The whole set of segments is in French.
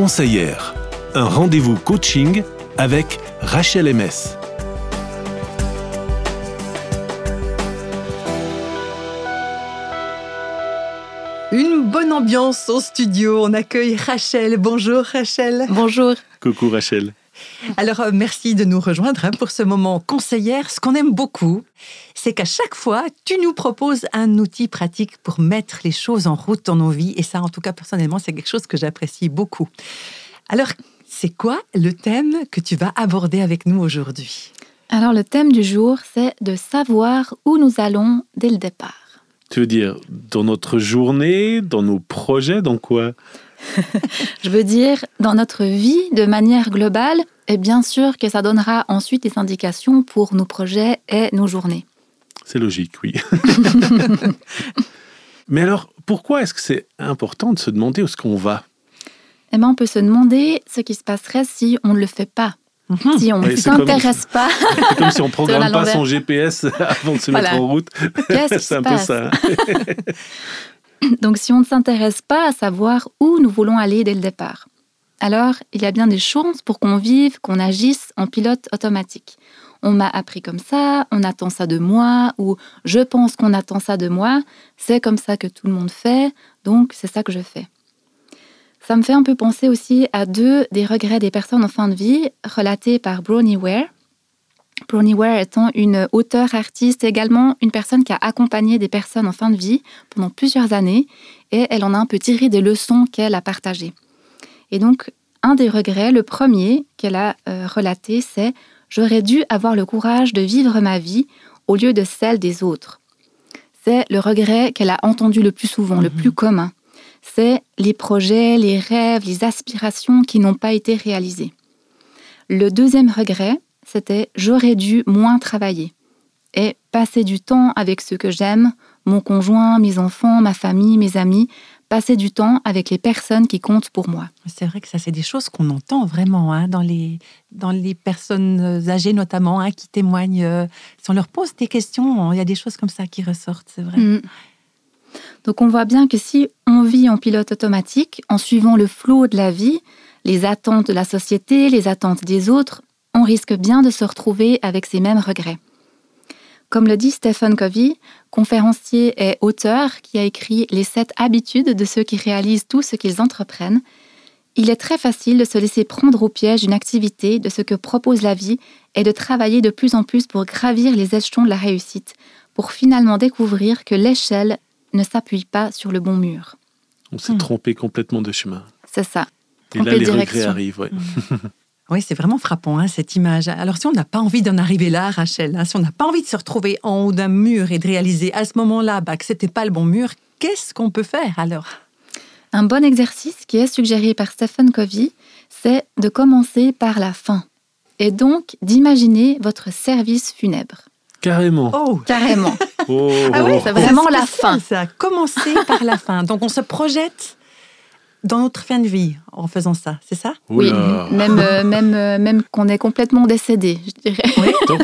conseillère, un rendez-vous coaching avec Rachel MS. Une bonne ambiance au studio. On accueille Rachel. Bonjour Rachel. Bonjour. Coucou Rachel. Alors, euh, merci de nous rejoindre hein, pour ce moment conseillère. Ce qu'on aime beaucoup, c'est qu'à chaque fois, tu nous proposes un outil pratique pour mettre les choses en route dans nos vies. Et ça, en tout cas, personnellement, c'est quelque chose que j'apprécie beaucoup. Alors, c'est quoi le thème que tu vas aborder avec nous aujourd'hui? Alors, le thème du jour, c'est de savoir où nous allons dès le départ. Tu veux dire dans notre journée, dans nos projets, dans quoi? Je veux dire, dans notre vie de manière globale, et bien sûr que ça donnera ensuite des indications pour nos projets et nos journées. C'est logique, oui. Mais alors, pourquoi est-ce que c'est important de se demander où est-ce qu'on va? Eh bien, on peut se demander ce qui se passerait si on ne le fait pas. Mhm. Si on ne s'intéresse pas. C'est comme si on programme à pas son GPS avant de se mettre en route. C'est un peu ça. Donc, si on ne s'intéresse pas à savoir où nous voulons aller dès le départ, alors il y a bien des chances pour qu'on vive, qu'on agisse en pilote automatique. On m'a appris comme ça, on attend ça de moi, ou je pense qu'on attend ça de moi, c'est comme ça que tout le monde fait, donc c'est ça que je fais. Ça me fait un peu penser aussi à deux des regrets des personnes en fin de vie relatés par Bronnie Ware. Bronnie Ware étant une auteure, artiste, également une personne qui a accompagné des personnes en fin de vie pendant plusieurs années et elle en a un peu tiré des leçons qu'elle a partagées. Et donc, un des regrets, le premier qu'elle a euh, relaté, c'est J'aurais dû avoir le courage de vivre ma vie au lieu de celle des autres. C'est le regret qu'elle a entendu le plus souvent, le Mhm. plus commun. C'est les projets, les rêves, les aspirations qui n'ont pas été réalisés. Le deuxième regret, c'était J'aurais dû moins travailler et passer du temps avec ceux que j'aime, mon conjoint, mes enfants, ma famille, mes amis, passer du temps avec les personnes qui comptent pour moi. C'est vrai que ça, c'est des choses qu'on entend vraiment hein, dans, les, dans les personnes âgées notamment hein, qui témoignent. euh, si on leur pose des questions, il y a des choses comme ça qui ressortent, c'est vrai. Mm. Donc on voit bien que si on vit en pilote automatique, en suivant le flot de la vie, les attentes de la société, les attentes des autres, on risque bien de se retrouver avec ces mêmes regrets. Comme le dit Stephen Covey, conférencier et auteur qui a écrit Les sept habitudes de ceux qui réalisent tout ce qu'ils entreprennent, il est très facile de se laisser prendre au piège d'une activité, de ce que propose la vie, et de travailler de plus en plus pour gravir les échelons de la réussite, pour finalement découvrir que l'échelle ne s'appuie pas sur le bon mur. On s'est Hmm. trompé complètement de chemin. C'est ça. Et là, les regrets direction. arrivent. ouais. Oui, c'est vraiment frappant, hein, cette image. Alors, si on n'a pas envie d'en arriver là, Rachel, hein, si on n'a pas envie de se retrouver en haut d'un mur et de réaliser à ce moment-là bah, que c'était pas le bon mur, qu'est-ce qu'on peut faire alors? Un bon exercice qui est suggéré par Stephen Covey, c'est de commencer par la fin. Et donc d'imaginer votre service funèbre. Carrément. Oh Carrément. Oh. Ah oui, c'est vraiment c'est la fin. Ça, commencer par la fin. Donc, on se projette dans notre fin de vie en faisant ça, c'est ça? Oui, même, euh, même, euh, même qu'on est complètement décédé, je dirais. Oui, Donc,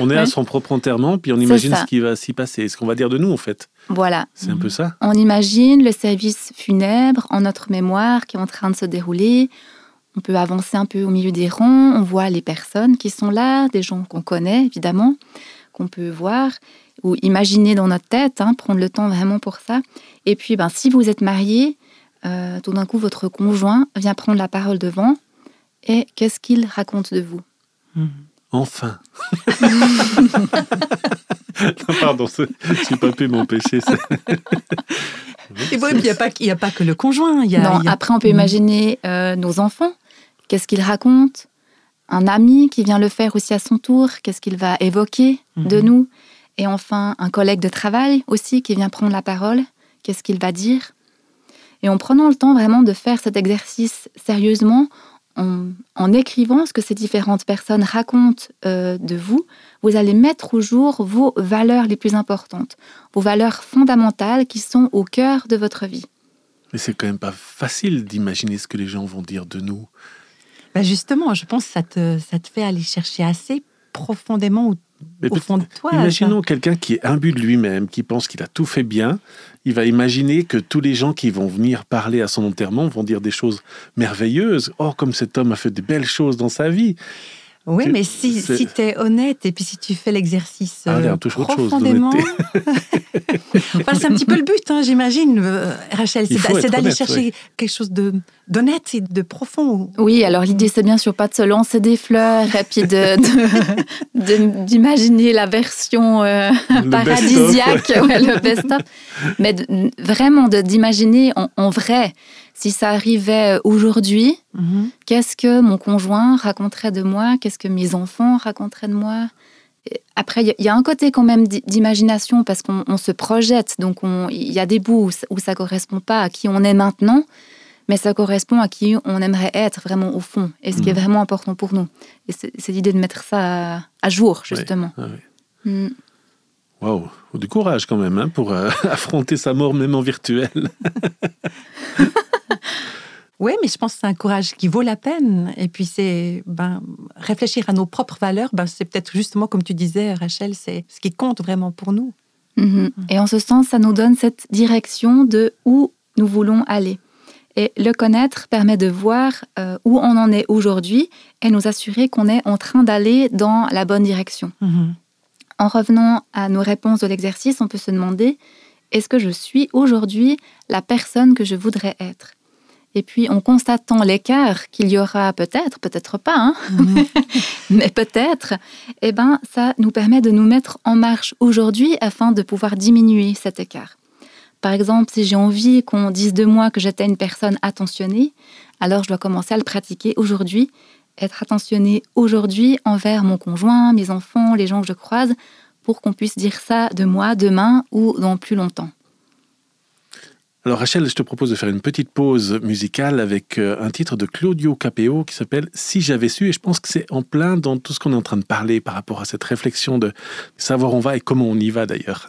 on- est à son propre enterrement, puis on imagine ce qui va s'y passer, ce qu'on va dire de nous, en fait. Voilà. C'est un peu ça. On imagine le service funèbre en notre mémoire qui est en train de se dérouler. On peut avancer un peu au milieu des rangs. On voit les personnes qui sont là, des gens qu'on connaît évidemment, qu'on peut voir ou imaginer dans notre tête, hein, prendre le temps vraiment pour ça. Et puis, ben, si vous êtes marié, euh, tout d'un coup, votre conjoint vient prendre la parole devant. Et qu'est-ce qu'il raconte de vous? Mhm. Enfin. Non, Pardon, c'est- j'ai pas pu m'empêcher. ça. Et bon, il n'y a, pas- il y a pas que le conjoint. Y a, Non, il y a- après, on peut imaginer euh, nos enfants. Qu'est-ce qu'ils racontent Un ami qui vient le faire aussi à son tour. Qu'est-ce qu'il va évoquer de Mhm. nous? Et enfin, un collègue de travail aussi qui vient prendre la parole. Qu'est-ce qu'il va dire? Et en prenant le temps vraiment de faire cet exercice sérieusement, en, en écrivant ce que ces différentes personnes racontent euh, de vous, vous allez mettre au jour vos valeurs les plus importantes, vos valeurs fondamentales qui sont au cœur de votre vie. Mais c'est quand même pas facile d'imaginer ce que les gens vont dire de nous. Bah, justement, je pense que ça te, ça te fait aller chercher assez profondément où au fond de toi. Imaginons quelqu'un qui est imbu de lui-même, qui pense qu'il a tout fait bien. Il va imaginer que tous les gens qui vont venir parler à son enterrement vont dire des choses merveilleuses. Oh, comme cet homme a fait de belles choses dans sa vie. Oui, mais si, si tu es honnête et puis si tu fais l'exercice ah, euh, c'est un petit peu le but, hein, j'imagine, euh, Rachel, c'est d'aller chercher quelque chose d'honnête et de profond. Oui, alors l'idée, c'est bien sûr pas de se lancer des fleurs et puis d'imaginer de, la version euh, paradisiaque, le best-of, mais vraiment d'imaginer en vrai si ça arrivait aujourd'hui, mhm. qu'est-ce que mon conjoint raconterait de moi? Qu'est-ce que mes enfants raconteraient de moi? Après, il y a un côté quand même d'imagination parce qu'on se projette, donc il y a des bouts où ça correspond pas à qui on est maintenant, mais ça correspond à qui on aimerait être vraiment au fond et ce qui est mhm. vraiment important pour nous. Et c'est l'idée de mettre ça à, jour, justement. Ah mm. Waouh, du courage quand même hein, pour euh, affronter sa mort même en virtuel. Oui, mais je pense que c'est un courage qui vaut la peine. Et puis, c'est ben, réfléchir à nos propres valeurs, ben, c'est peut-être justement, comme tu disais, Rachel, c'est ce qui compte vraiment pour nous. Mhm. Et en ce sens, ça nous donne cette direction de où nous voulons aller. Et le connaître permet de voir euh, où on en est aujourd'hui et nous assurer qu'on est en train d'aller dans la bonne direction. Mhm. En revenant à nos réponses de l'exercice, on peut se demander, est-ce que je suis aujourd'hui la personne que je voudrais être? Et puis, en constatant l'écart qu'il y aura peut-être, peut-être pas, hein, mais peut-être, eh ben, ça nous permet de nous mettre en marche aujourd'hui afin de pouvoir diminuer cet écart. Par exemple, si j'ai envie qu'on dise de moi que j'étais une personne attentionnée, alors je dois commencer à le pratiquer aujourd'hui, être attentionné aujourd'hui envers mon conjoint, mes enfants, les gens que je croise, pour qu'on puisse dire ça de moi demain ou dans plus longtemps. Alors Rachel, je te propose de faire une petite pause musicale avec euh, un titre de Claudio Capeo qui s'appelle Si j'avais su, et je pense que c'est en plein dans tout ce qu'on est en train de parler par rapport à cette réflexion de savoir où on va et comment on y va d'ailleurs.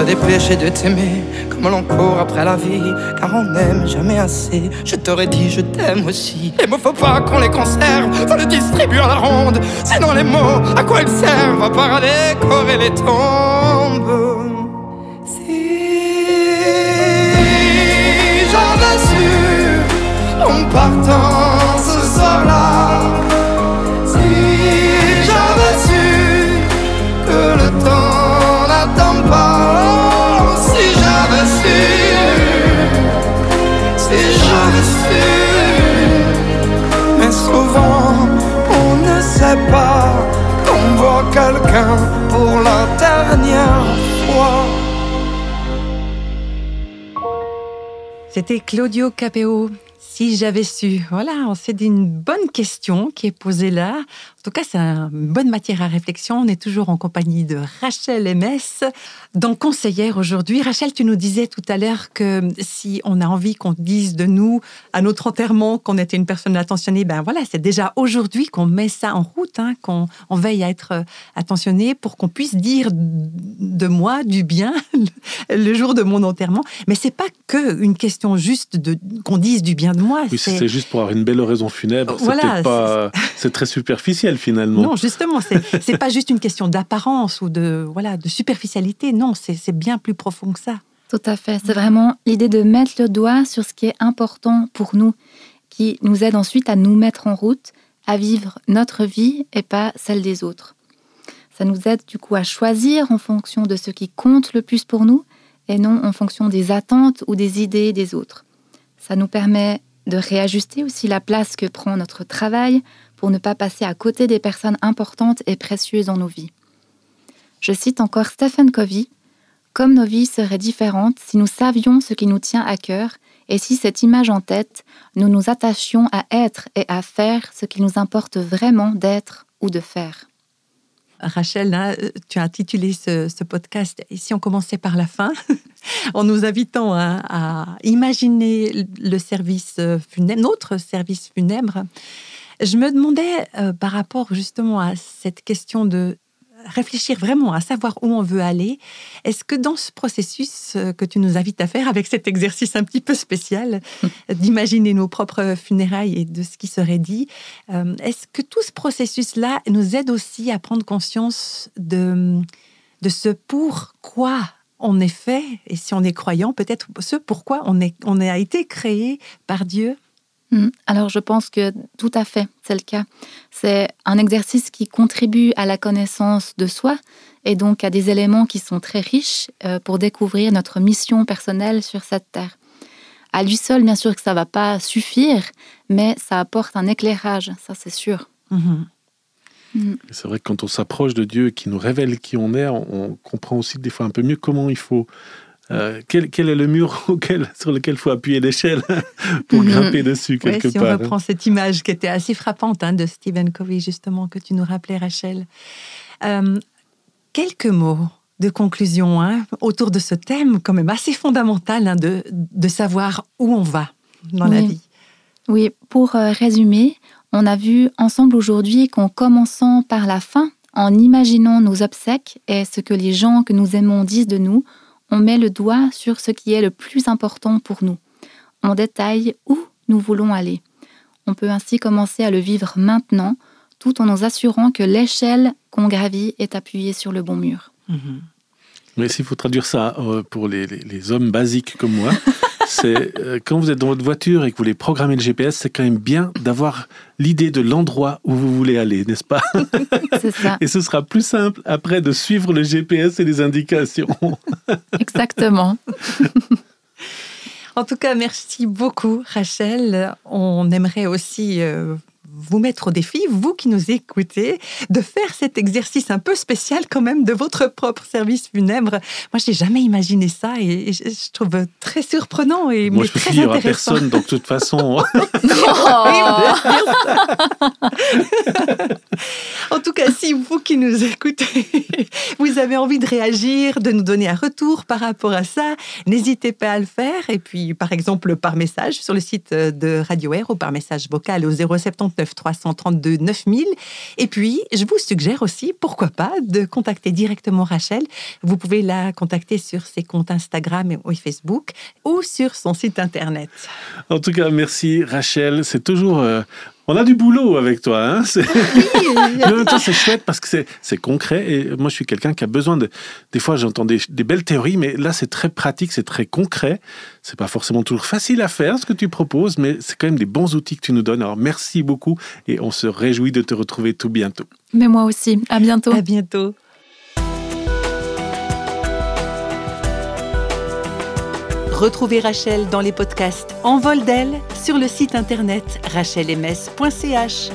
dépêché de t'aimer l'on court après la vie, car on n'aime jamais assez. Je t'aurais dit je t'aime aussi. Les mots faut pas qu'on les conserve, faut les distribuer à la ronde. Sinon les mots, à quoi ils servent À part à décorer les tombes. Si j'avais su en partant pas qu'on voit quelqu'un pour la dernière fois. C'était Claudio Capeo. Si j'avais su, voilà, on s'est dit une bonne question qui est posée là. En tout cas, c'est une bonne matière à réflexion. On est toujours en compagnie de Rachel MS, dans Conseillère aujourd'hui. Rachel, tu nous disais tout à l'heure que si on a envie qu'on dise de nous, à notre enterrement, qu'on était une personne attentionnée, ben voilà, c'est déjà aujourd'hui qu'on met ça en route, hein, qu'on on veille à être attentionné pour qu'on puisse dire de moi du bien le jour de mon enterrement. Mais c'est pas que une question juste de qu'on dise du bien de moi. Oui, c'est juste pour avoir une belle oraison funèbre. Voilà, c'est très superficiel finalement. Non, justement, c'est pas juste une question d'apparence ou de voilà de superficialité. Non, c'est bien plus profond que ça. Tout à fait. C'est vraiment l'idée de mettre le doigt sur ce qui est important pour nous, qui nous aide ensuite à nous mettre en route, à vivre notre vie et pas celle des autres. Ça nous aide du coup à choisir en fonction de ce qui compte le plus pour nous et non en fonction des attentes ou des idées des autres. Ça nous permet de réajuster aussi la place que prend notre travail pour ne pas passer à côté des personnes importantes et précieuses dans nos vies. Je cite encore Stephen Covey Comme nos vies seraient différentes si nous savions ce qui nous tient à cœur et si cette image en tête, nous nous attachions à être et à faire ce qu'il nous importe vraiment d'être ou de faire. Rachel, hein, tu as intitulé ce, podcast Et si on commençait par la fin? En nous invitant à, imaginer le service funèbre, notre service funèbre. Je me demandais euh, par rapport justement à cette question de réfléchir vraiment à savoir où on veut aller. Est-ce que dans ce processus euh, que tu nous invites à faire, avec cet exercice un petit peu spécial d'imaginer nos propres funérailles et de ce qui serait dit, euh, est-ce que tout ce processus-là nous aide aussi à prendre conscience de, de ce pourquoi on est fait, et si on est croyant, peut-être ce pourquoi on, est, on a été créé par Dieu? Alors je pense que tout à fait, c'est le cas. C'est un exercice qui contribue à la connaissance de soi et donc à des éléments qui sont très riches euh, pour découvrir notre mission personnelle sur cette terre. À lui seul, bien sûr que ça ne va pas suffire, mais ça apporte un éclairage, ça c'est sûr. Mhm. Mm. C'est vrai que quand on s'approche de Dieu, qui nous révèle qui on est, on, comprend aussi des fois un peu mieux comment il faut. Euh, quel, est le mur sur lequel il faut appuyer l'échelle pour mm-hmm. grimper dessus quelque si part. Si on reprend cette image qui était assez frappante hein, de Stephen Covey, justement, que tu nous rappelais, Rachel. Euh, quelques mots de conclusion hein, autour de ce thème, quand même assez fondamental hein, de, de, savoir où on va dans la vie. Oui, pour euh, résumer, on a vu ensemble aujourd'hui qu'en commençant par la fin, en imaginant nos obsèques et ce que les gens que nous aimons disent de nous, on met le doigt sur ce qui est le plus important pour nous. On détaille où nous voulons aller. On peut ainsi commencer à le vivre maintenant, tout en nous assurant que l'échelle qu'on gravit est appuyée sur le bon mur. Mhm. Mais s'il faut traduire ça euh, pour les hommes basiques comme moi, c'est euh, quand vous êtes dans votre voiture et que vous voulez programmer le GPS, c'est quand même bien d'avoir l'idée de l'endroit où vous voulez aller, n'est-ce pas? C'est ça. Et ce sera plus simple après de suivre le GPS et les indications. Exactement. En tout cas, merci beaucoup, Rachel. On aimerait aussi euh, vous mettre au défi, vous qui nous écoutez, de faire cet exercice un peu spécial quand même de votre propre service funèbre. Moi, je n'ai jamais imaginé ça et je trouve très surprenant et Moi, je me suis à personne, donc de toute façon. en tout cas, si vous qui nous écoutez, vous avez envie de réagir, de nous donner un retour par rapport à ça, n'hésitez pas à le faire. Et puis, par exemple, par message sur le site de Radio Air ou par message vocal au 079 332 9000. Et puis, je vous suggère aussi, pourquoi pas, de contacter directement Rachel. Vous pouvez la contacter sur ses comptes Instagram et Facebook ou sur son site internet. En tout cas, merci Rachel. C'est toujours euh, on a du boulot avec toi. Hein oui, en même temps, c'est chouette parce que c'est concret. Et moi, je suis quelqu'un qui a besoin de. Des fois, j'entends des, belles théories, mais là, c'est très pratique, c'est très concret. C'est pas forcément toujours facile à faire ce que tu proposes, mais c'est quand même des bons outils que tu nous donnes. Alors, merci beaucoup et on se réjouit de te retrouver tout bientôt. Mais moi aussi. À bientôt. À bientôt. Retrouvez Rachel dans les podcasts En vol d'elle sur le site internet rachelms.ch.